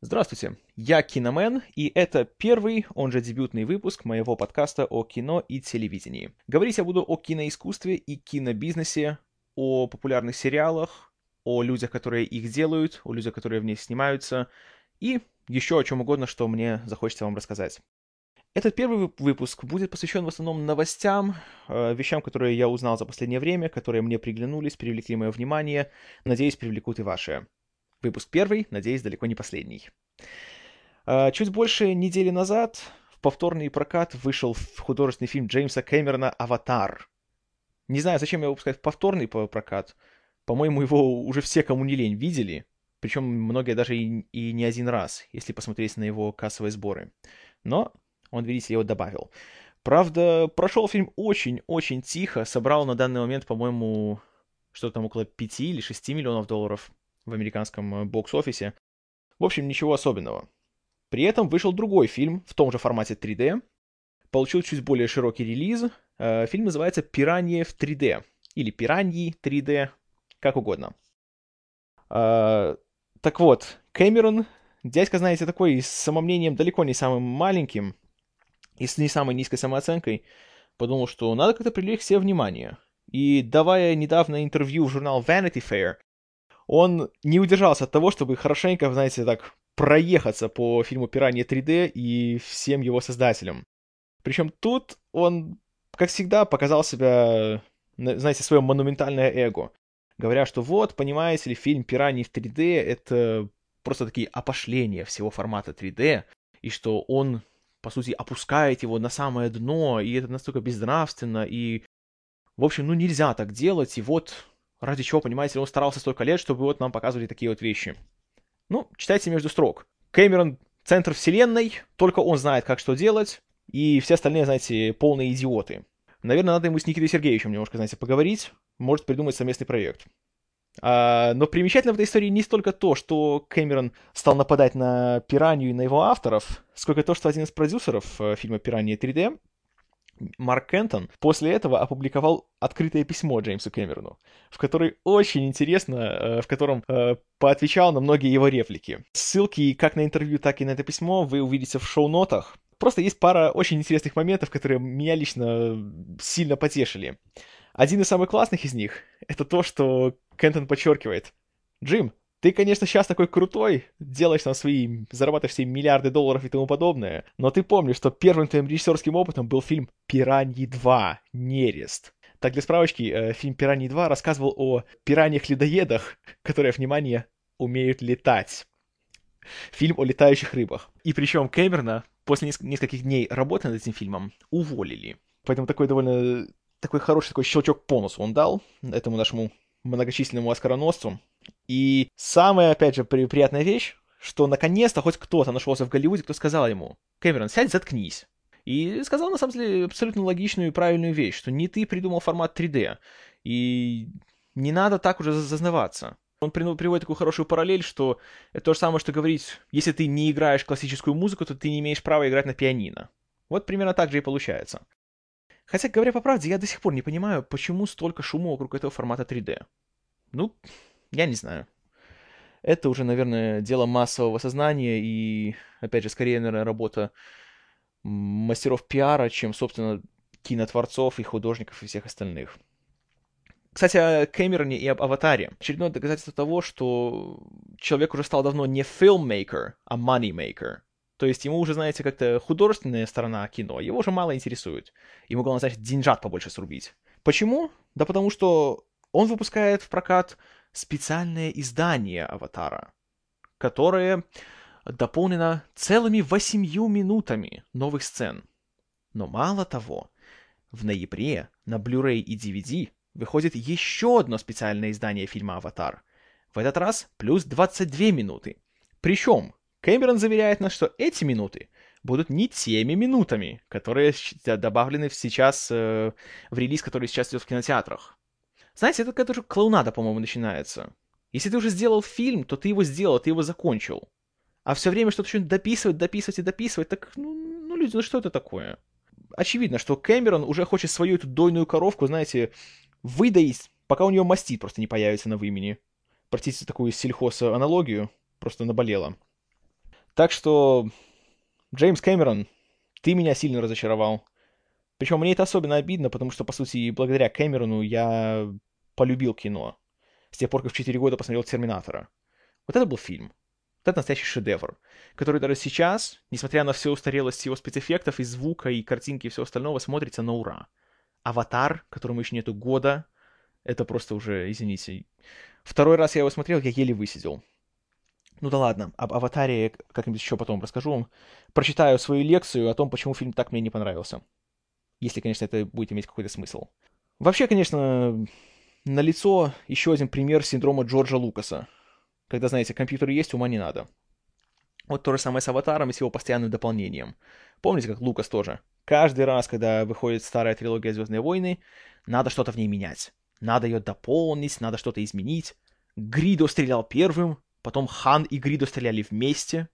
Здравствуйте, я Киномен, и это первый, он же дебютный выпуск моего подкаста о кино и телевидении. Говорить я буду о киноискусстве и кинобизнесе, о популярных сериалах, о людях, которые их делают, о людях, которые в них снимаются, и еще о чем угодно, что мне захочется вам рассказать. Этот первый выпуск будет посвящен в основном новостям, э, вещам, которые я узнал за последнее время, которые мне приглянулись, привлекли мое внимание, надеюсь, привлекут и ваше. Выпуск первый, надеюсь, далеко не последний. А, чуть больше недели назад в повторный прокат вышел художественный фильм Джеймса Кэмерона «Аватар». Не знаю, зачем я выпускаю повторный прокат. По-моему, его уже все, кому не лень, видели. Причем многие даже и, и не один раз, если посмотреть на его кассовые сборы. Но он, видите, его добавил. Правда, прошел фильм очень-очень тихо. Собрал на данный момент, по-моему, что-то там около 5 или 6 миллионов долларов в американском э, бокс-офисе. В общем, ничего особенного. При этом вышел другой фильм в том же формате 3D. Получил чуть более широкий релиз. Э, фильм называется «Пиранье в 3D» или «Пираньи 3D», как угодно. Э, так вот, Кэмерон, дядька, знаете, такой с самомнением далеко не самым маленьким и с не самой низкой самооценкой, подумал, что надо как-то привлечь все внимание. И давая недавно интервью в журнал Vanity Fair, он не удержался от того, чтобы хорошенько, знаете, так проехаться по фильму «Пиранье 3D» и всем его создателям. Причем тут он, как всегда, показал себя, знаете, свое монументальное эго. Говоря, что вот, понимаете ли, фильм «Пираньи в 3D» — это просто такие опошления всего формата 3D, и что он, по сути, опускает его на самое дно, и это настолько безнравственно, и... В общем, ну нельзя так делать, и вот Ради чего, понимаете, он старался столько лет, чтобы вот нам показывали такие вот вещи. Ну, читайте между строк. Кэмерон — центр вселенной, только он знает, как что делать, и все остальные, знаете, полные идиоты. Наверное, надо ему с Никитой Сергеевичем немножко, знаете, поговорить, может придумать совместный проект. А, но примечательно в этой истории не столько то, что Кэмерон стал нападать на Пиранью и на его авторов, сколько то, что один из продюсеров э, фильма «Пиранья 3D» Марк Кентон после этого опубликовал открытое письмо Джеймсу Кэмерону, в которой очень интересно, э, в котором э, поотвечал на многие его реплики. Ссылки как на интервью, так и на это письмо вы увидите в шоу-нотах. Просто есть пара очень интересных моментов, которые меня лично сильно потешили. Один из самых классных из них — это то, что Кентон подчеркивает. «Джим, ты, конечно, сейчас такой крутой, делаешь там свои, зарабатываешь себе миллиарды долларов и тому подобное, но ты помнишь, что первым твоим режиссерским опытом был фильм «Пираньи 2. Нерест». Так, для справочки, э, фильм «Пираньи 2» рассказывал о пираньях-ледоедах, которые, внимание, умеют летать. Фильм о летающих рыбах. И причем Кэмерона после нескольких дней работы над этим фильмом уволили. Поэтому такой довольно такой хороший такой щелчок по носу он дал этому нашему многочисленному оскароносцу. И самая, опять же, при, приятная вещь, что наконец-то хоть кто-то нашелся в Голливуде, кто сказал ему, Кэмерон, сядь, заткнись. И сказал, на самом деле, абсолютно логичную и правильную вещь, что не ты придумал формат 3D, и не надо так уже зазнаваться. Он приводит такую хорошую параллель, что это то же самое, что говорить, если ты не играешь классическую музыку, то ты не имеешь права играть на пианино. Вот примерно так же и получается. Хотя, говоря по правде, я до сих пор не понимаю, почему столько шума вокруг этого формата 3D. Ну, я не знаю. Это уже, наверное, дело массового сознания и, опять же, скорее, наверное, работа мастеров пиара, чем, собственно, кинотворцов и художников и всех остальных. Кстати, о Кэмероне и об Аватаре. Очередное доказательство того, что человек уже стал давно не filmmaker, а moneymaker. То есть ему уже, знаете, как-то художественная сторона кино, его уже мало интересует. Ему главное, значит, деньжат побольше срубить. Почему? Да потому что он выпускает в прокат специальное издание «Аватара», которое дополнено целыми восемью минутами новых сцен. Но мало того, в ноябре на Blu-ray и DVD выходит еще одно специальное издание фильма «Аватар». В этот раз плюс 22 минуты. Причем Кэмерон заверяет нас, что эти минуты будут не теми минутами, которые добавлены сейчас э, в релиз, который сейчас идет в кинотеатрах. Знаете, это какая-то уже клоунада, по-моему, начинается. Если ты уже сделал фильм, то ты его сделал, ты его закончил. А все время что-то еще дописывать, дописывать и дописывать, так, ну, ну, люди, ну что это такое? Очевидно, что Кэмерон уже хочет свою эту дойную коровку, знаете, выдоить, пока у нее мастит просто не появится на вымени. Простите такую сельхоз-аналогию, просто наболела. Так что, Джеймс Кэмерон, ты меня сильно разочаровал. Причем мне это особенно обидно, потому что, по сути, благодаря Кэмерону я полюбил кино. С тех пор, как в 4 года посмотрел «Терминатора». Вот это был фильм. Вот это настоящий шедевр, который даже сейчас, несмотря на всю устарелость его спецэффектов и звука, и картинки, и всего остального, смотрится на ура. «Аватар», которому еще нету года, это просто уже, извините. Второй раз я его смотрел, я еле высидел. Ну да ладно, об «Аватаре» как-нибудь еще потом расскажу. Прочитаю свою лекцию о том, почему фильм так мне не понравился. Если, конечно, это будет иметь какой-то смысл. Вообще, конечно, налицо еще один пример синдрома Джорджа Лукаса. Когда, знаете, компьютер есть, ума не надо. Вот то же самое с «Аватаром» и с его постоянным дополнением. Помните, как Лукас тоже? Каждый раз, когда выходит старая трилогия «Звездные войны», надо что-то в ней менять. Надо ее дополнить, надо что-то изменить. Гридо стрелял первым, потом Хан и Гридо стреляли вместе.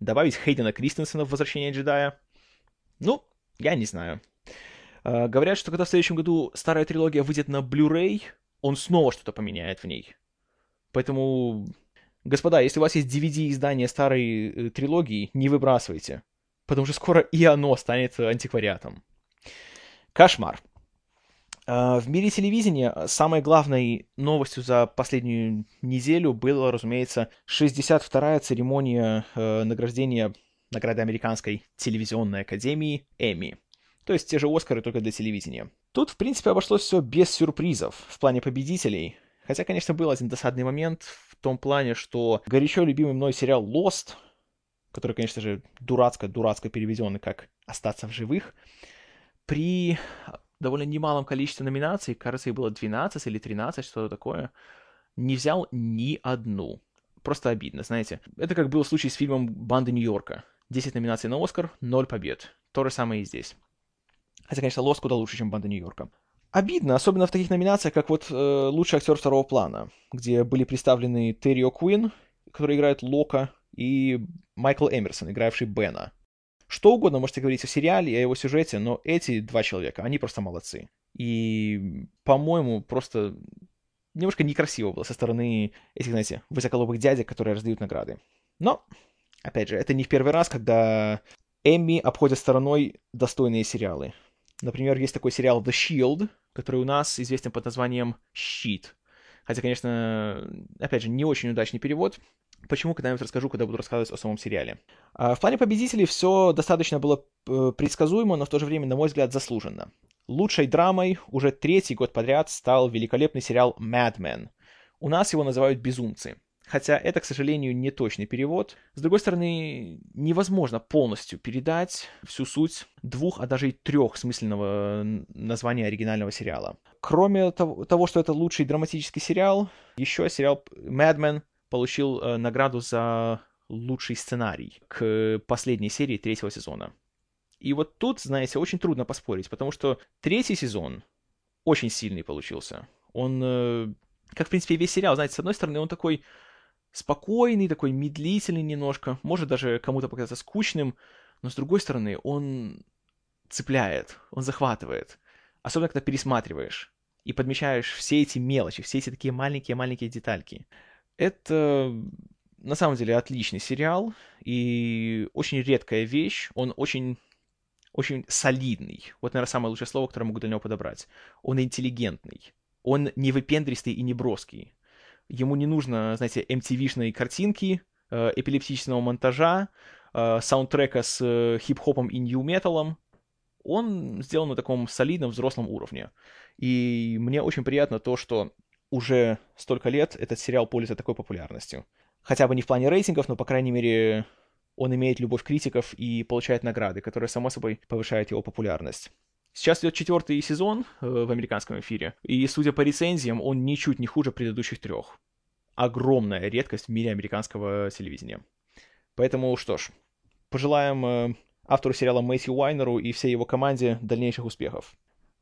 Добавить Хейдена Кристенсена в «Возвращение джедая». Ну, я не знаю. Uh, говорят, что когда в следующем году старая трилогия выйдет на Blu-ray, он снова что-то поменяет в ней. Поэтому, господа, если у вас есть DVD-издание старой э, трилогии, не выбрасывайте. Потому что скоро и оно станет антиквариатом. Кошмар. А, в мире телевидения самой главной новостью за последнюю неделю была, разумеется, 62-я церемония э, награждения награды Американской телевизионной академии Эмми. То есть те же Оскары, только для телевидения. Тут, в принципе, обошлось все без сюрпризов в плане победителей. Хотя, конечно, был один досадный момент в том плане, что горячо любимый мной сериал Lost, который, конечно же, дурацко-дурацко переведенный как «Остаться в живых», при довольно немалом количестве номинаций, кажется, их было 12 или 13, что-то такое, не взял ни одну. Просто обидно, знаете. Это как был случай с фильмом «Банды Нью-Йорка». 10 номинаций на Оскар, 0 побед. То же самое и здесь. Хотя, конечно, Лос куда лучше, чем «Банда Нью-Йорка». Обидно, особенно в таких номинациях, как вот э, «Лучший актер второго плана», где были представлены Терри О'Куин, который играет Лока, и Майкл Эмерсон, игравший Бена. Что угодно можете говорить о сериале и о его сюжете, но эти два человека, они просто молодцы. И, по-моему, просто немножко некрасиво было со стороны этих, знаете, высоколобых дядек, которые раздают награды. Но, опять же, это не в первый раз, когда Эмми обходят стороной достойные сериалы. Например, есть такой сериал The Shield, который у нас известен под названием «Щит». Хотя, конечно, опять же, не очень удачный перевод. Почему, когда-нибудь расскажу, когда буду рассказывать о самом сериале. А, в плане победителей все достаточно было э, предсказуемо, но в то же время, на мой взгляд, заслуженно. Лучшей драмой уже третий год подряд стал великолепный сериал Mad Men. У нас его называют «Безумцы». Хотя это, к сожалению, не точный перевод. С другой стороны, невозможно полностью передать всю суть двух, а даже и трех смысленного названия оригинального сериала. Кроме того, что это лучший драматический сериал, еще сериал Mad Men получил э, награду за лучший сценарий к последней серии третьего сезона. И вот тут, знаете, очень трудно поспорить, потому что третий сезон очень сильный получился. Он, э, как, в принципе, весь сериал, знаете, с одной стороны, он такой спокойный, такой медлительный немножко, может даже кому-то показаться скучным, но с другой стороны, он цепляет, он захватывает. Особенно, когда пересматриваешь и подмечаешь все эти мелочи, все эти такие маленькие-маленькие детальки. Это на самом деле отличный сериал и очень редкая вещь. Он очень, очень солидный. Вот, наверное, самое лучшее слово, которое могу для него подобрать. Он интеллигентный. Он не выпендристый и не броский. Ему не нужно, знаете, MTV-шной картинки, э, эпилептичного монтажа, э, саундтрека с э, хип-хопом и нью-металом. Он сделан на таком солидном взрослом уровне. И мне очень приятно то, что уже столько лет этот сериал пользуется такой популярностью. Хотя бы не в плане рейтингов, но, по крайней мере, он имеет любовь критиков и получает награды, которые, само собой, повышают его популярность. Сейчас идет четвертый сезон э, в американском эфире, и, судя по рецензиям, он ничуть не хуже предыдущих трех. Огромная редкость в мире американского телевидения. Поэтому, что ж, пожелаем э, автору сериала Мэтью Уайнеру и всей его команде дальнейших успехов.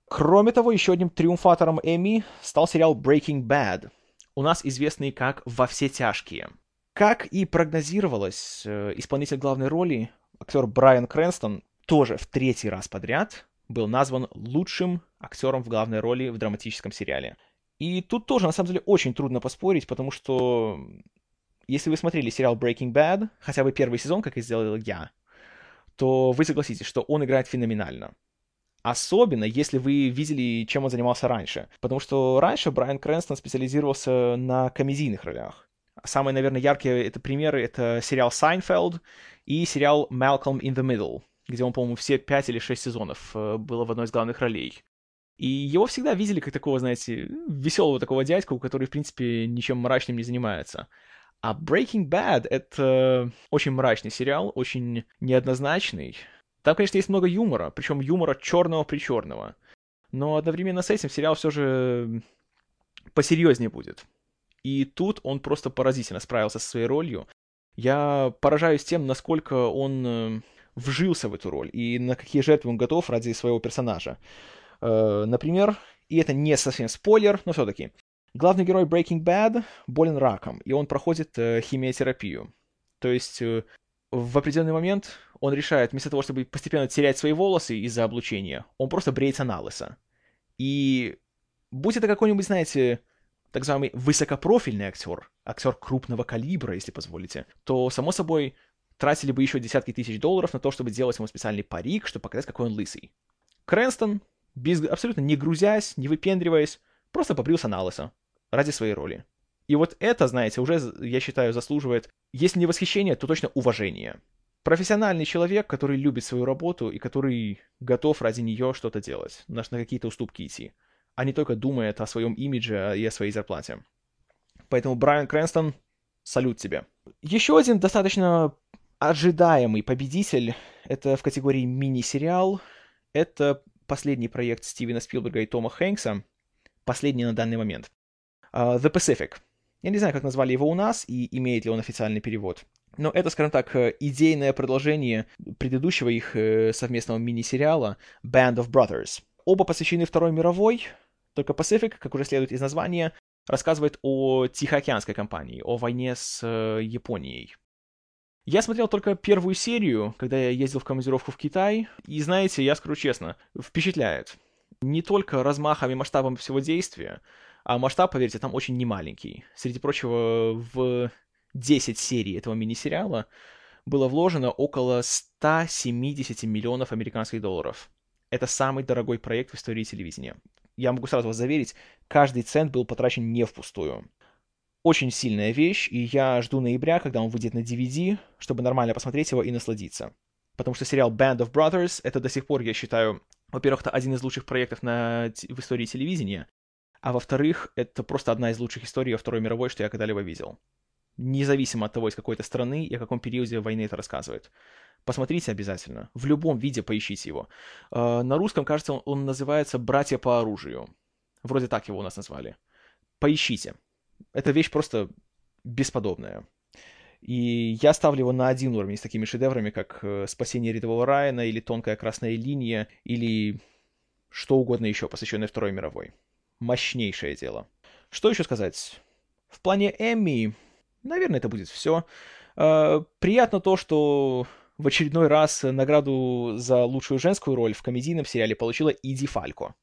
Кроме того, еще одним триумфатором Эми стал сериал Breaking Bad, у нас известный как «Во все тяжкие». Как и прогнозировалось, э, исполнитель главной роли, актер Брайан Крэнстон, тоже в третий раз подряд был назван лучшим актером в главной роли в драматическом сериале. И тут тоже, на самом деле, очень трудно поспорить, потому что Если вы смотрели сериал Breaking Bad, хотя бы первый сезон, как и сделал я, то вы согласитесь, что он играет феноменально. Особенно, если вы видели, чем он занимался раньше. Потому что раньше Брайан Крэнстон специализировался на комедийных ролях. Самые, наверное, яркие это примеры — это сериал «Seinfeld» и сериал «Malcolm in the Middle», где он, по-моему, все пять или шесть сезонов э, было в одной из главных ролей. И его всегда видели как такого, знаете, веселого такого дядьку, который, в принципе, ничем мрачным не занимается. А Breaking Bad — это очень мрачный сериал, очень неоднозначный, там, конечно, есть много юмора, причем юмора черного-причерного. Но одновременно с этим сериал все же посерьезнее будет. И тут он просто поразительно справился со своей ролью. Я поражаюсь тем, насколько он э, вжился в эту роль и на какие жертвы он готов ради своего персонажа. Э, например, и это не совсем спойлер, но все-таки. Главный герой Breaking Bad болен раком, и он проходит э, химиотерапию. То есть в определенный момент он решает, вместо того, чтобы постепенно терять свои волосы из-за облучения, он просто бреется на лысо. И будь это какой-нибудь, знаете, так называемый высокопрофильный актер, актер крупного калибра, если позволите, то, само собой, тратили бы еще десятки тысяч долларов на то, чтобы сделать ему специальный парик, чтобы показать, какой он лысый. Крэнстон, без, абсолютно не грузясь, не выпендриваясь, просто побрился на лысо ради своей роли. И вот это, знаете, уже, я считаю, заслуживает, если не восхищение, то точно уважение профессиональный человек, который любит свою работу и который готов ради нее что-то делать, на, на какие-то уступки идти, а не только думает о своем имидже и о своей зарплате. Поэтому Брайан Крэнстон, салют тебе. Еще один достаточно ожидаемый победитель, это в категории мини-сериал, это последний проект Стивена Спилберга и Тома Хэнкса, последний на данный момент. Uh, The Pacific. Я не знаю, как назвали его у нас и имеет ли он официальный перевод. Но это, скажем так, э, идейное продолжение предыдущего их э, совместного мини-сериала Band of Brothers. Оба посвящены Второй мировой, только Pacific, как уже следует из названия, рассказывает о Тихоокеанской кампании, о войне с э, Японией. Я смотрел только первую серию, когда я ездил в командировку в Китай, и, знаете, я скажу честно, впечатляет. Не только размахом и масштабом всего действия, а масштаб, поверьте, там очень немаленький. Среди прочего, в 10 серий этого мини-сериала было вложено около 170 миллионов американских долларов. Это самый дорогой проект в истории телевидения. Я могу сразу вас заверить, каждый цент был потрачен не впустую. Очень сильная вещь, и я жду ноября, когда он выйдет на DVD, чтобы нормально посмотреть его и насладиться. Потому что сериал Band of Brothers — это до сих пор, я считаю, во-первых, это один из лучших проектов на... в истории телевидения, а во-вторых, это просто одна из лучших историй о Второй мировой, что я когда-либо видел независимо от того, из какой то страны и о каком периоде войны это рассказывает. Посмотрите обязательно. В любом виде поищите его. Э, на русском, кажется, он называется «Братья по оружию». Вроде так его у нас назвали. Поищите. Эта вещь просто бесподобная. И я ставлю его на один уровень с такими шедеврами, как э, «Спасение рядового Райана» или «Тонкая красная линия» или что угодно еще, посвященное Второй мировой. Мощнейшее дело. Что еще сказать? В плане Эмми наверное, это будет все. А, приятно то, что в очередной раз награду за лучшую женскую роль в комедийном сериале получила Иди Фалько.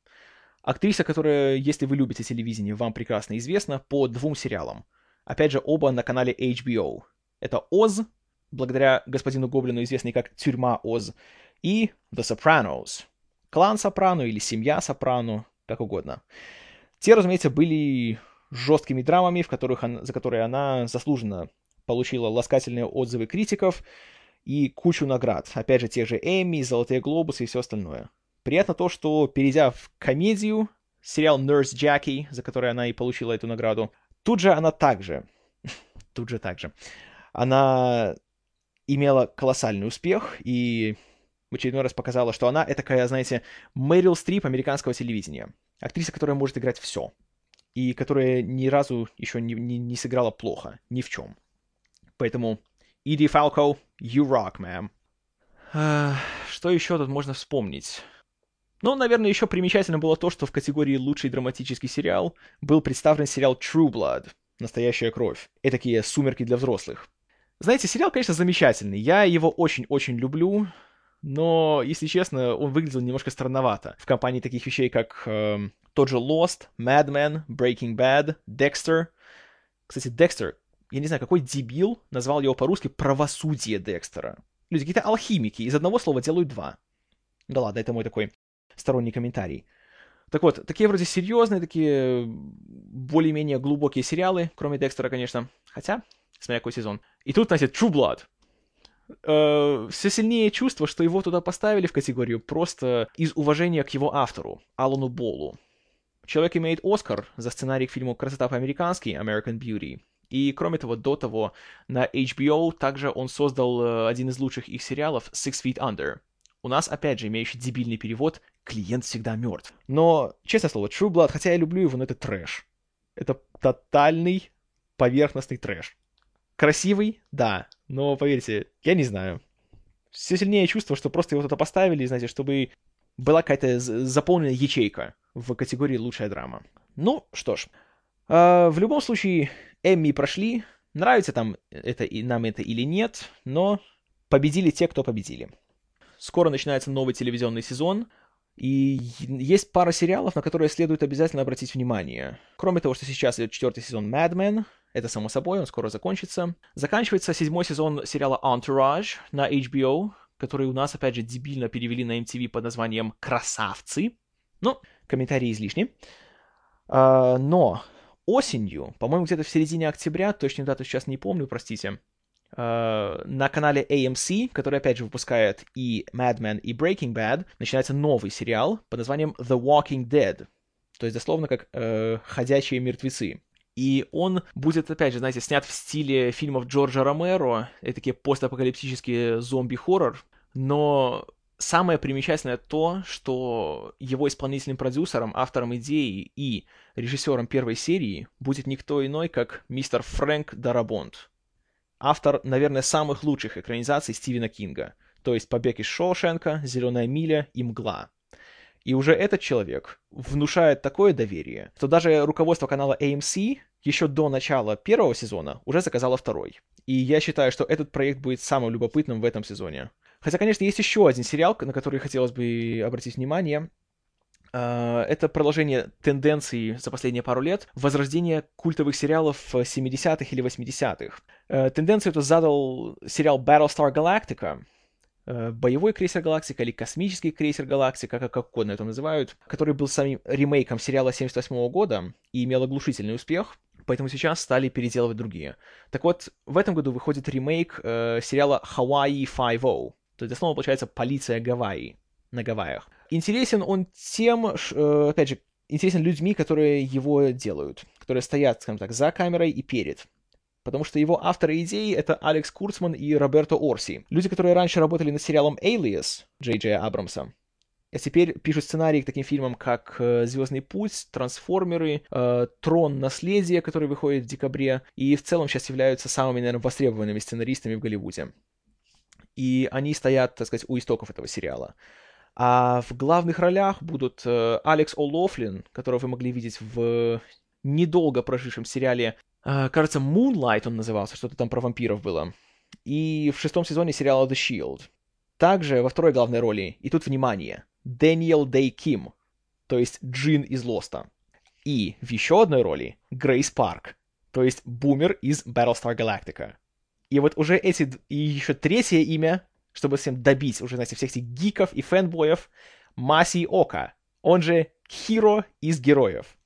Актриса, которая, если вы любите телевидение, вам прекрасно известна по двум сериалам. Опять же, оба на канале HBO. Это Оз, благодаря господину Гоблину, известный как Тюрьма Оз, и The Sopranos. Клан Сопрано или Семья Сопрано, как угодно. Те, разумеется, были жесткими драмами, в которых он, за которые она заслуженно получила ласкательные отзывы критиков и кучу наград. Опять же, те же Эмми, Золотые Глобусы и все остальное. Приятно то, что, перейдя в комедию, сериал Nurse Jackie, за который она и получила эту награду, тут же она также, тут же также, она имела колоссальный успех и в очередной раз показала, что она такая, знаете, Мэрил Стрип американского телевидения. Актриса, которая может играть все и которая ни разу еще не, не, не сыграла плохо, ни в чем. Поэтому Иди Фалко, you rock, ma'am. Что еще тут можно вспомнить? Ну, наверное, еще примечательно было то, что в категории «Лучший драматический сериал» был представлен сериал True Blood, «Настоящая кровь», и такие «Сумерки для взрослых». Знаете, сериал, конечно, замечательный, я его очень-очень люблю, но, если честно, он выглядел немножко странновато в компании таких вещей, как э, тот же Lost, Mad Men, Breaking Bad, Dexter. Кстати, Dexter я не знаю, какой дебил назвал его по-русски «правосудие Декстера». Люди какие-то алхимики, из одного слова делают два. Да ладно, это мой такой сторонний комментарий. Так вот, такие вроде серьезные, такие более-менее глубокие сериалы, кроме Декстера, конечно. Хотя, смотря какой сезон. И тут, знаете, True Blood. Э, все сильнее чувство, что его туда поставили в категорию просто из уважения к его автору, Алану Болу. Человек имеет Оскар за сценарий к фильму «Красота по-американски» American Beauty. И, кроме того, до того, на HBO также он создал э, один из лучших их сериалов «Six Feet Under», у нас, опять же, имеющий дебильный перевод «Клиент всегда мертв». Но, честное слово, True Blood, хотя я люблю его, но это трэш. Это тотальный поверхностный трэш. Красивый, да, но, поверьте, я не знаю. Все сильнее чувство, что просто его туда поставили, знаете, чтобы была какая-то заполненная ячейка в категории «Лучшая драма». Ну, что ж. Э, в любом случае, Эмми прошли. Нравится там это, и нам это или нет, но победили те, кто победили. Скоро начинается новый телевизионный сезон, и есть пара сериалов, на которые следует обязательно обратить внимание. Кроме того, что сейчас идет четвертый сезон Mad Men, это само собой, он скоро закончится. Заканчивается седьмой сезон сериала Entourage на HBO, который у нас, опять же, дебильно перевели на MTV под названием «Красавцы». Ну, комментарии излишни. А, но осенью, по-моему, где-то в середине октября, точную дату сейчас не помню, простите, на канале AMC, который, опять же, выпускает и Mad Men, и Breaking Bad, начинается новый сериал под названием The Walking Dead. То есть, дословно, как uh, «Ходячие мертвецы». И он будет, опять же, знаете, снят в стиле фильмов Джорджа Ромеро, это такие постапокалиптические зомби-хоррор, но самое примечательное то, что его исполнительным продюсером, автором идеи и режиссером первой серии будет никто иной, как мистер Фрэнк Дарабонт, автор, наверное, самых лучших экранизаций Стивена Кинга, то есть «Побег из Шоушенка», «Зеленая миля» и «Мгла». И уже этот человек внушает такое доверие, что даже руководство канала AMC еще до начала первого сезона уже заказало второй. И я считаю, что этот проект будет самым любопытным в этом сезоне. Хотя, конечно, есть еще один сериал, на который хотелось бы обратить внимание. А, это продолжение тенденций за последние пару лет возрождение культовых сериалов 70-х или 80-х. Э, тенденцию эту задал сериал Battlestar Galactica, э, боевой крейсер Галактика или космический крейсер Галактика, как, как угодно это называют, который был самим ремейком сериала 78 года и имел оглушительный успех, поэтому сейчас стали переделывать другие. Так вот, в этом году выходит ремейк э, сериала Hawaii Five-O, то есть, основа получается «Полиция Гавайи» на Гавайях. Интересен он тем, э, опять же, интересен людьми, которые его делают, которые стоят, скажем так, за камерой и перед. Потому что его авторы идеи — это Алекс Курцман и Роберто Орси. Люди, которые раньше работали над сериалом Alias Джей Джей Абрамса. А теперь пишут сценарии к таким фильмам, как э, «Звездный путь», «Трансформеры», э, «Трон. Наследие», который выходит в декабре, и в целом сейчас являются самыми, наверное, востребованными сценаристами в Голливуде. И они стоят, так сказать, у истоков этого сериала. А в главных ролях будут э, Алекс О'Лофлин, которого вы могли видеть в недолго прожившем сериале, э, кажется, Moonlight он назывался, что-то там про вампиров было. И в шестом сезоне сериала The Shield. Также во второй главной роли, и тут внимание, Дэниел Дэй Ким, то есть Джин из Lost а. И в еще одной роли Грейс Парк, то есть Бумер из Battlestar Galactica. И вот уже эти, и еще третье имя чтобы всем добить уже, знаете, всех этих гиков и фэнбоев, Маси Ока, он же Хиро из Героев.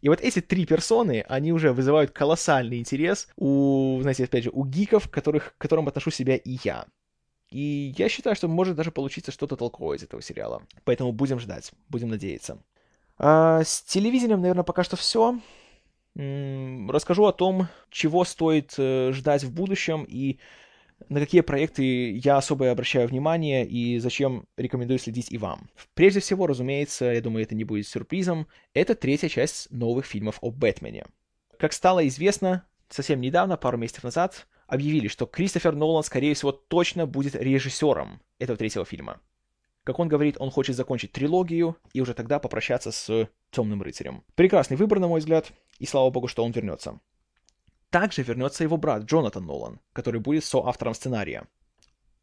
И вот эти три персоны, они уже вызывают колоссальный интерес у, знаете, опять же, у гиков, которых, к которым отношу себя и я. И я считаю, что может даже получиться что-то толковое из этого сериала. Поэтому будем ждать, будем надеяться. А, с телевидением, наверное, пока что все. Расскажу о том, чего стоит э, ждать в будущем и на какие проекты я особо обращаю внимание и зачем рекомендую следить и вам. Прежде всего, разумеется, я думаю, это не будет сюрпризом, это третья часть новых фильмов о Бэтмене. Как стало известно, совсем недавно, пару месяцев назад, объявили, что Кристофер Нолан, скорее всего, точно будет режиссером этого третьего фильма. Как он говорит, он хочет закончить трилогию и уже тогда попрощаться с Темным рыцарем. Прекрасный выбор, на мой взгляд, и слава богу, что он вернется. Также вернется его брат Джонатан Нолан, который будет соавтором сценария.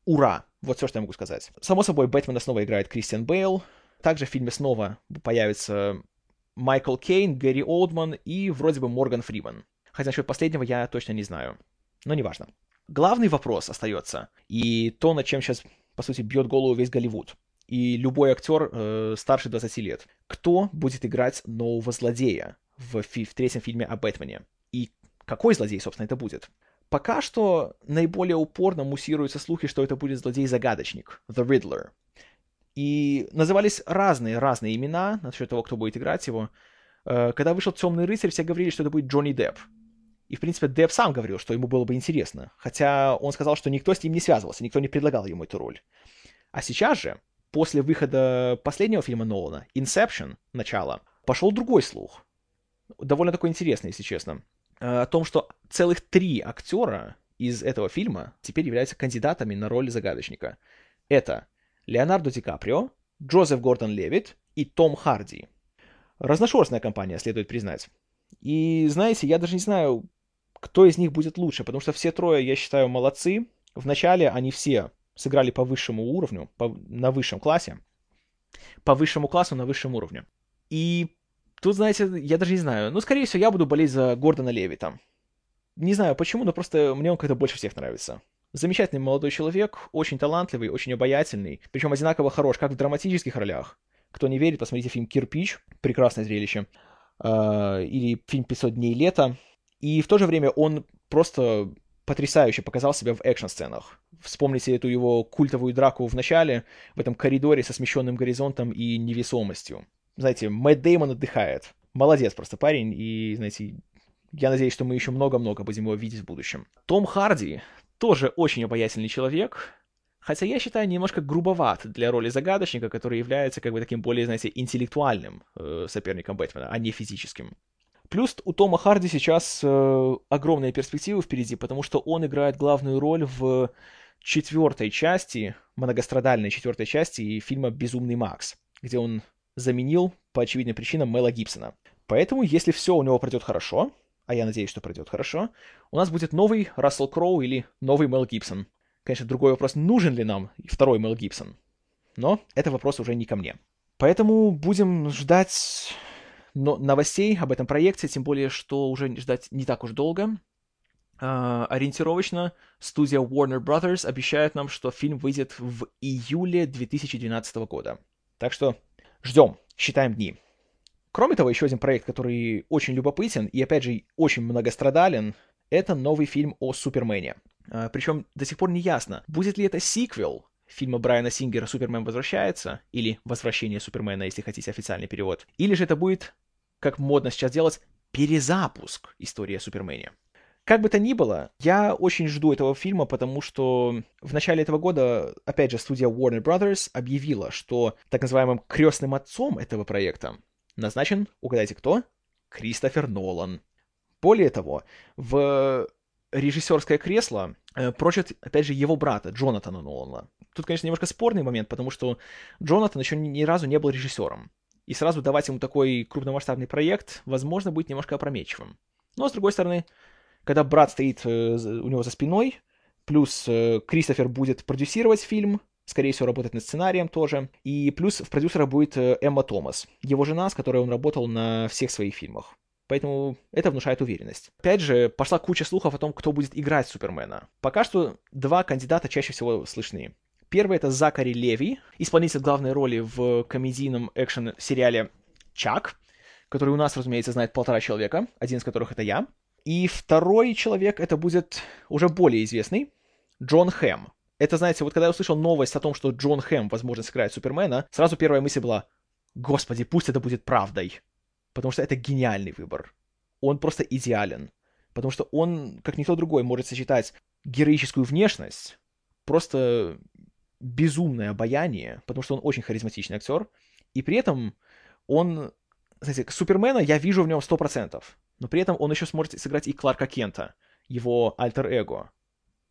Ура! Вот все, что я могу сказать. Само собой, Бэтмена снова играет Кристиан Бейл. Также в фильме снова появится Майкл Кейн, Гэри Олдман и вроде бы Морган Фриман. хотя насчет последнего я точно не знаю. Но неважно. Главный вопрос остается, и то, над чем сейчас, по сути, бьет голову весь Голливуд, и любой актер э, старше 20 лет. Кто будет играть нового злодея в, фи- в третьем фильме о Бэтмене? И какой злодей, собственно, это будет? Пока что наиболее упорно муссируются слухи, что это будет злодей-загадочник, The Riddler. И назывались разные-разные имена насчет того, кто будет играть его. Э, когда вышел «Темный рыцарь», все говорили, что это будет Джонни Депп. И, в принципе, Депп сам говорил, что ему было бы интересно. Хотя он сказал, что никто с ним не связывался, никто не предлагал ему эту роль. А сейчас же, после выхода последнего фильма Нолана, Inception, начало, пошел другой слух. Довольно такой интересный, если честно. Э, о том, что целых три актера из этого фильма теперь являются кандидатами на роль загадочника. Это Леонардо Ди Каприо, Джозеф Гордон Левит и Том Харди. Разношерстная компания, следует признать. И, знаете, я даже не знаю, кто из них будет лучше, потому что все трое, я считаю, молодцы. Вначале они все сыграли по высшему уровню, по, на высшем классе. По высшему классу на высшем уровне. И тут, знаете, я даже не знаю. Ну, скорее всего, я буду болеть за Гордона Левита. Не знаю почему, но просто мне он как-то больше всех нравится. Замечательный молодой человек, очень талантливый, очень обаятельный, причем одинаково хорош как в драматических ролях. Кто не верит, посмотрите фильм «Кирпич», прекрасное зрелище, э, или фильм «500 дней лета». И в то же время он просто потрясающе показал себя в экшн-сценах. Вспомните эту его культовую драку в начале, в этом коридоре со смещенным горизонтом и невесомостью. Знаете, Мэтт Деймон отдыхает. Молодец просто парень, и, знаете, я надеюсь, что мы еще много-много будем его видеть в будущем. Том Харди тоже очень обаятельный человек, хотя я считаю немножко грубоват для роли загадочника, который является как бы таким более, знаете, интеллектуальным э, соперником Бэтмена, а не физическим. Плюс у Тома Харди сейчас э, огромные перспективы впереди, потому что он играет главную роль в четвертой части, многострадальной четвертой части фильма «Безумный Макс», где он заменил, по очевидным причинам, Мела Гибсона. Поэтому, если все у него пройдет хорошо, а я надеюсь, что пройдет хорошо, у нас будет новый Рассел Кроу или новый Мел Гибсон. Конечно, другой вопрос, нужен ли нам второй Мел Гибсон. Но это вопрос уже не ко мне. Поэтому будем ждать но новостей об этом проекте, тем более, что уже ждать не так уж долго. Uh, ориентировочно студия Warner Brothers обещает нам, что фильм выйдет в июле 2012 года. Так что ждем, считаем дни. Кроме того, еще один проект, который очень любопытен и, опять же, очень многострадален, это новый фильм о Супермене. А, причем до сих пор не ясно, будет ли это сиквел фильма Брайана Сингера «Супермен возвращается», или «Возвращение Супермена», если хотите официальный перевод, или же это будет как модно сейчас делать, перезапуск истории о Супермене. Как бы то ни было, я очень жду этого фильма, потому что в начале этого года, опять же, студия Warner Brothers объявила, что так называемым крестным отцом этого проекта назначен, угадайте кто? Кристофер Нолан. Более того, в режиссерское кресло э, прочит, опять же, его брата, Джонатана Нолана. Тут, конечно, немножко спорный момент, потому что Джонатан еще ни, ни разу не был режиссером и сразу давать ему такой крупномасштабный проект, возможно, будет немножко опрометчивым. Но, с другой стороны, когда брат стоит э, у него за спиной, плюс э, Кристофер будет продюсировать фильм, скорее всего, работать над сценарием тоже, и плюс в продюсера будет э, Эмма Томас, его жена, с которой он работал на всех своих фильмах. Поэтому это внушает уверенность. Опять же, пошла куча слухов о том, кто будет играть Супермена. Пока что два кандидата чаще всего слышны. Первый это Закари Леви, исполнитель главной роли в комедийном экшен-сериале «Чак», который у нас, разумеется, знает полтора человека, один из которых это я. И второй человек это будет уже более известный, Джон Хэм. Это, знаете, вот когда я услышал новость о том, что Джон Хэм, возможно, сыграет Супермена, сразу первая мысль была, господи, пусть это будет правдой. Потому что это гениальный выбор. Он просто идеален. Потому что он, как никто другой, может сочетать героическую внешность, просто безумное обаяние, потому что он очень харизматичный актер, и при этом он, знаете, Супермена я вижу в нем 100%, но при этом он еще сможет сыграть и Кларка Кента, его альтер-эго.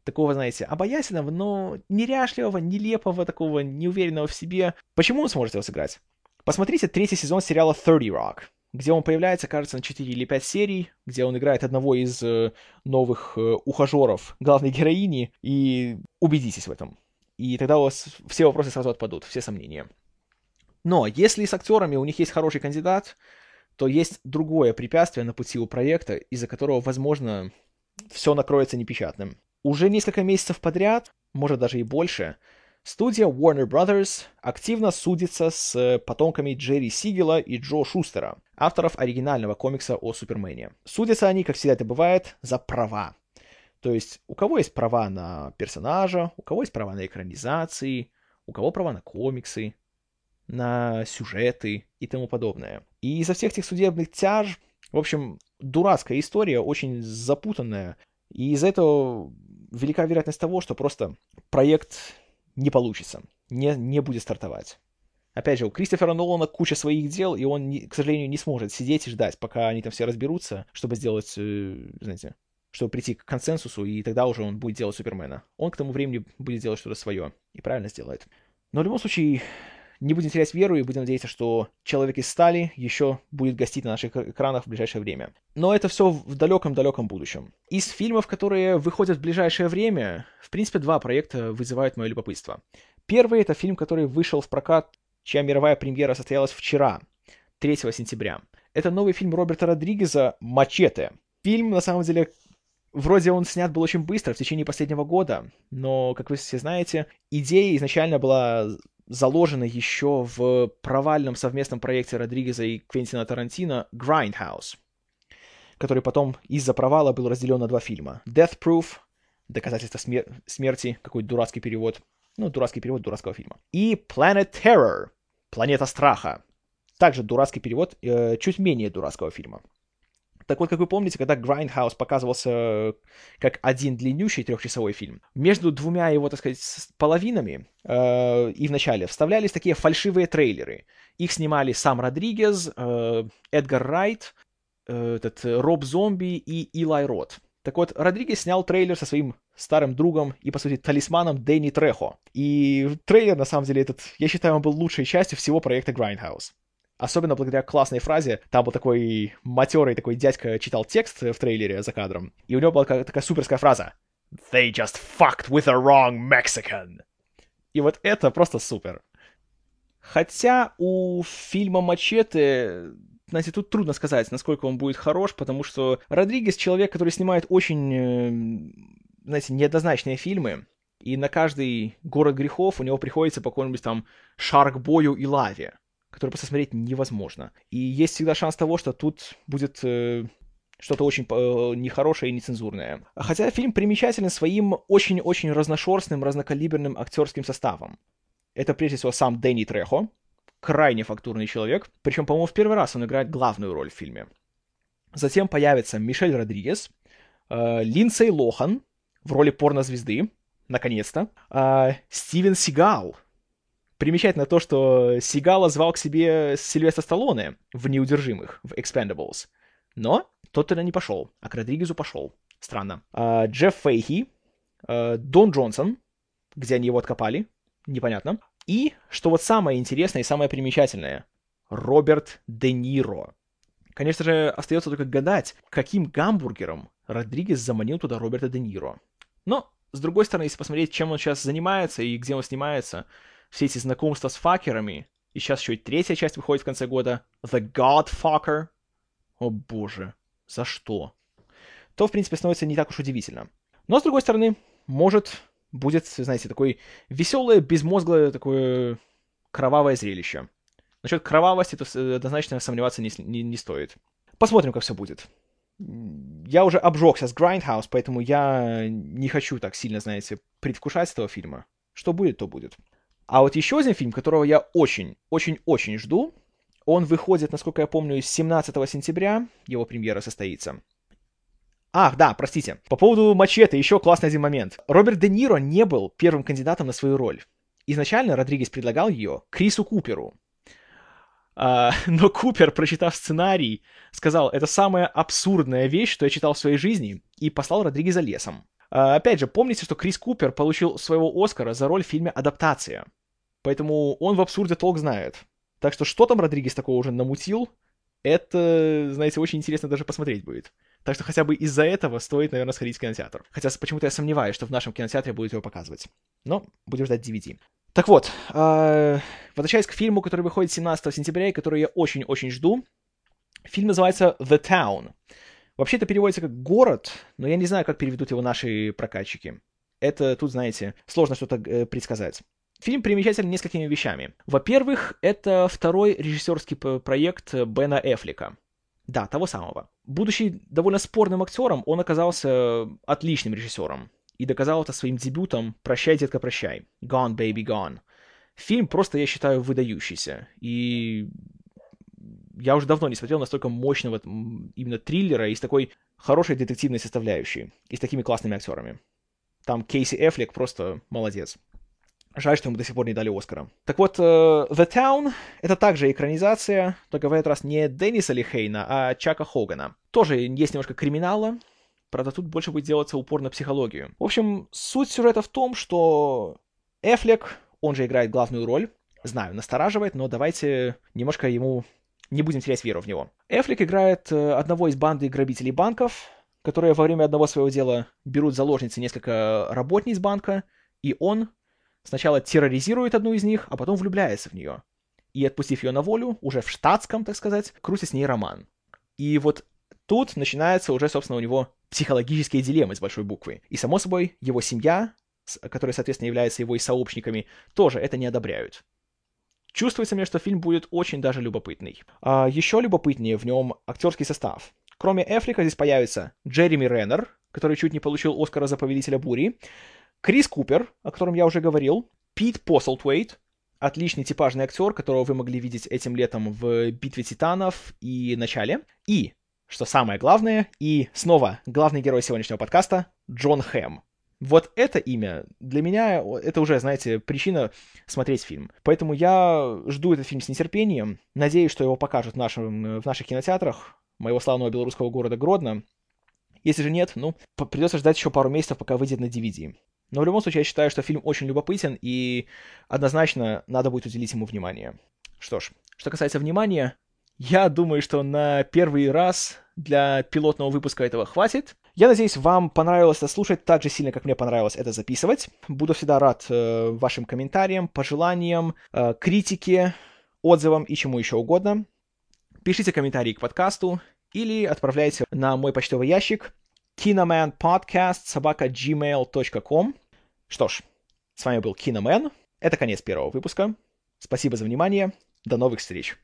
Такого, знаете, обаятельного, но неряшливого, нелепого, такого неуверенного в себе. Почему он сможет его сыграть? Посмотрите третий сезон сериала 30 Rock, где он появляется, кажется, на 4 или 5 серий, где он играет одного из э, новых э, ухажеров главной героини, и убедитесь в этом и тогда у вас все вопросы сразу отпадут, все сомнения. Но если с актерами у них есть хороший кандидат, то есть другое препятствие на пути у проекта, из-за которого, возможно, все накроется непечатным. Уже несколько месяцев подряд, может даже и больше, студия Warner Brothers активно судится с потомками Джерри Сигела и Джо Шустера, авторов оригинального комикса о Супермене. Судятся они, как всегда это бывает, за права. То есть у кого есть права на персонажа, у кого есть права на экранизации, у кого права на комиксы, на сюжеты и тому подобное. И из-за всех этих судебных тяж, в общем, дурацкая история, очень запутанная. И из-за этого велика вероятность того, что просто проект не получится, не, не будет стартовать. Опять же, у Кристофера Нолана куча своих дел, и он, к сожалению, не сможет сидеть и ждать, пока они там все разберутся, чтобы сделать, э, знаете, чтобы прийти к консенсусу, и тогда уже он будет делать Супермена. Он к тому времени будет делать что-то свое, и правильно сделает. Но в любом случае, не будем терять веру и будем надеяться, что «Человек из стали» еще будет гостить на наших экранах в ближайшее время. Но это все в далеком-далеком будущем. Из фильмов, которые выходят в ближайшее время, в принципе, два проекта вызывают мое любопытство. Первый — это фильм, который вышел в прокат, чья мировая премьера состоялась вчера, 3 сентября. Это новый фильм Роберта Родригеза «Мачете». Фильм, на самом деле, Вроде он снят был очень быстро, в течение последнего года, но, как вы все знаете, идея изначально была заложена еще в провальном совместном проекте Родригеза и Квентина Тарантино «Grindhouse», который потом из-за провала был разделен на два фильма. «Death Proof» — «Доказательство смер- смерти», какой дурацкий перевод, ну, дурацкий перевод дурацкого фильма. И «Planet Terror» — «Планета страха», также дурацкий перевод, э, чуть менее дурацкого фильма. Так вот, как вы помните, когда Grindhouse показывался э, как один длиннющий трехчасовой фильм, между двумя его, так сказать, половинами э, и в начале вставлялись такие фальшивые трейлеры. Их снимали сам Родригес, э, Эдгар Райт, э, этот, э, Роб Зомби и Илай Рот. Так вот, Родригес снял трейлер со своим старым другом и, по сути, талисманом Дэнни Трехо. И трейлер, на самом деле, этот, я считаю, он был лучшей частью всего проекта Grindhouse. Особенно благодаря классной фразе. Там был такой матерый такой дядька читал текст в трейлере за кадром. И у него была такая, суперская фраза. They just fucked with a wrong Mexican. И вот это просто супер. Хотя у фильма «Мачете» знаете, тут трудно сказать, насколько он будет хорош, потому что Родригес человек, который снимает очень, э, знаете, неоднозначные фильмы, и на каждый город грехов у него приходится по какому-нибудь там Шаркбою и Лаве который просто смотреть невозможно. И есть всегда шанс того, что тут будет э, что-то очень э, нехорошее и нецензурное. Хотя фильм примечателен своим очень-очень разношерстным, разнокалиберным актерским составом. Это прежде всего сам Дэнни Трехо, крайне фактурный человек, причем, по-моему, в первый раз он играет главную роль в фильме. Затем появится Мишель Родригес, э, Линдсей Лохан в роли порнозвезды, наконец-то, э, Стивен Сигал — Примечательно то, что Сигала звал к себе Сильвестра Сталлоне в «Неудержимых», в «Expendables». Но тот туда не пошел, а к Родригезу пошел. Странно. А, Джефф Фейхи, а, Дон Джонсон, где они его откопали, непонятно. И, что вот самое интересное и самое примечательное, Роберт Де Ниро. Конечно же, остается только гадать, каким гамбургером Родригес заманил туда Роберта Де Ниро. Но, с другой стороны, если посмотреть, чем он сейчас занимается и где он снимается, все эти знакомства с факерами, и сейчас еще и третья часть выходит в конце года, The Godfucker. О боже, за что? То, в принципе, становится не так уж удивительно. Но, с другой стороны, может, будет, знаете, такое веселое, безмозглое, такое кровавое зрелище. Насчет кровавости, то однозначно сомневаться не, не, не стоит. Посмотрим, как все будет. Я уже обжегся с Grindhouse, поэтому я не хочу так сильно, знаете, предвкушать этого фильма. Что будет, то будет. А вот еще один фильм, которого я очень-очень-очень жду, он выходит, насколько я помню, 17 сентября, его премьера состоится. Ах, да, простите. По поводу Мачете еще классный один момент. Роберт Де Ниро не был первым кандидатом на свою роль. Изначально Родригес предлагал ее Крису Куперу. А, но Купер, прочитав сценарий, сказал, это самая абсурдная вещь, что я читал в своей жизни, и послал Родригеза лесом. А, опять же, помните, что Крис Купер получил своего Оскара за роль в фильме «Адаптация». Поэтому он в абсурде толк знает. Так что что там Родригес такого уже намутил, это, знаете, очень интересно даже посмотреть будет. Так что хотя бы из-за этого стоит, наверное, сходить в кинотеатр. Хотя почему-то я сомневаюсь, что в нашем кинотеатре будут его показывать. Но будем ждать DVD. Так вот, э, возвращаясь к фильму, который выходит 17 сентября и который я очень-очень жду. Фильм называется «The Town». Вообще это переводится как «город», но я не знаю, как переведут его наши прокатчики. Это тут, знаете, сложно что-то э, предсказать. Фильм примечателен несколькими вещами. Во-первых, это второй режиссерский проект Бена Эфлика. Да, того самого. Будучи довольно спорным актером, он оказался отличным режиссером. И доказал это своим дебютом «Прощай, детка, прощай». «Gone, baby, gone». Фильм просто, я считаю, выдающийся. И я уже давно не смотрел настолько мощного именно триллера и с такой хорошей детективной составляющей. И с такими классными актерами. Там Кейси Эфлик просто молодец. Жаль, что ему до сих пор не дали Оскара. Так вот, uh, The Town — это также экранизация, только в этот раз не Денниса Лихейна, а Чака Хогана. Тоже есть немножко криминала, правда, тут больше будет делаться упор на психологию. В общем, суть сюжета в том, что Эфлек, он же играет главную роль, знаю, настораживает, но давайте немножко ему не будем терять веру в него. Эфлик играет э, одного из банды грабителей банков, которые во время одного своего дела берут заложницы несколько работниц банка, и он Сначала терроризирует одну из них, а потом влюбляется в нее. И, отпустив ее на волю, уже в штатском, так сказать, крутит с ней роман. И вот тут начинается уже, собственно, у него психологические дилеммы с большой буквы. И, само собой, его семья, которая, соответственно, является его и сообщниками, тоже это не одобряют. Чувствуется мне, что фильм будет очень даже любопытный. А еще любопытнее в нем актерский состав. Кроме Эфрика здесь появится Джереми Реннер, который чуть не получил Оскара за «Повелителя бури», Крис Купер, о котором я уже говорил, Пит Посселтвейт, отличный типажный актер, которого вы могли видеть этим летом в «Битве титанов» и «Начале». И, что самое главное, и снова главный герой сегодняшнего подкаста, Джон Хэм. Вот это имя для меня, это уже, знаете, причина смотреть фильм. Поэтому я жду этот фильм с нетерпением. Надеюсь, что его покажут в, нашем, в наших кинотеатрах моего славного белорусского города Гродно. Если же нет, ну, придется ждать еще пару месяцев, пока выйдет на DVD. Но в любом случае, я считаю, что фильм очень любопытен, и однозначно надо будет уделить ему внимание. Что ж, что касается внимания, я думаю, что на первый раз для пилотного выпуска этого хватит. Я надеюсь, вам понравилось это слушать так же сильно, как мне понравилось это записывать. Буду всегда рад э, вашим комментариям, пожеланиям, э, критике, отзывам и чему еще угодно. Пишите комментарии к подкасту или отправляйте на мой почтовый ящик kinomanpodcast собака gmail.com. Что ж, с вами был Киномен. Это конец первого выпуска. Спасибо за внимание. До новых встреч.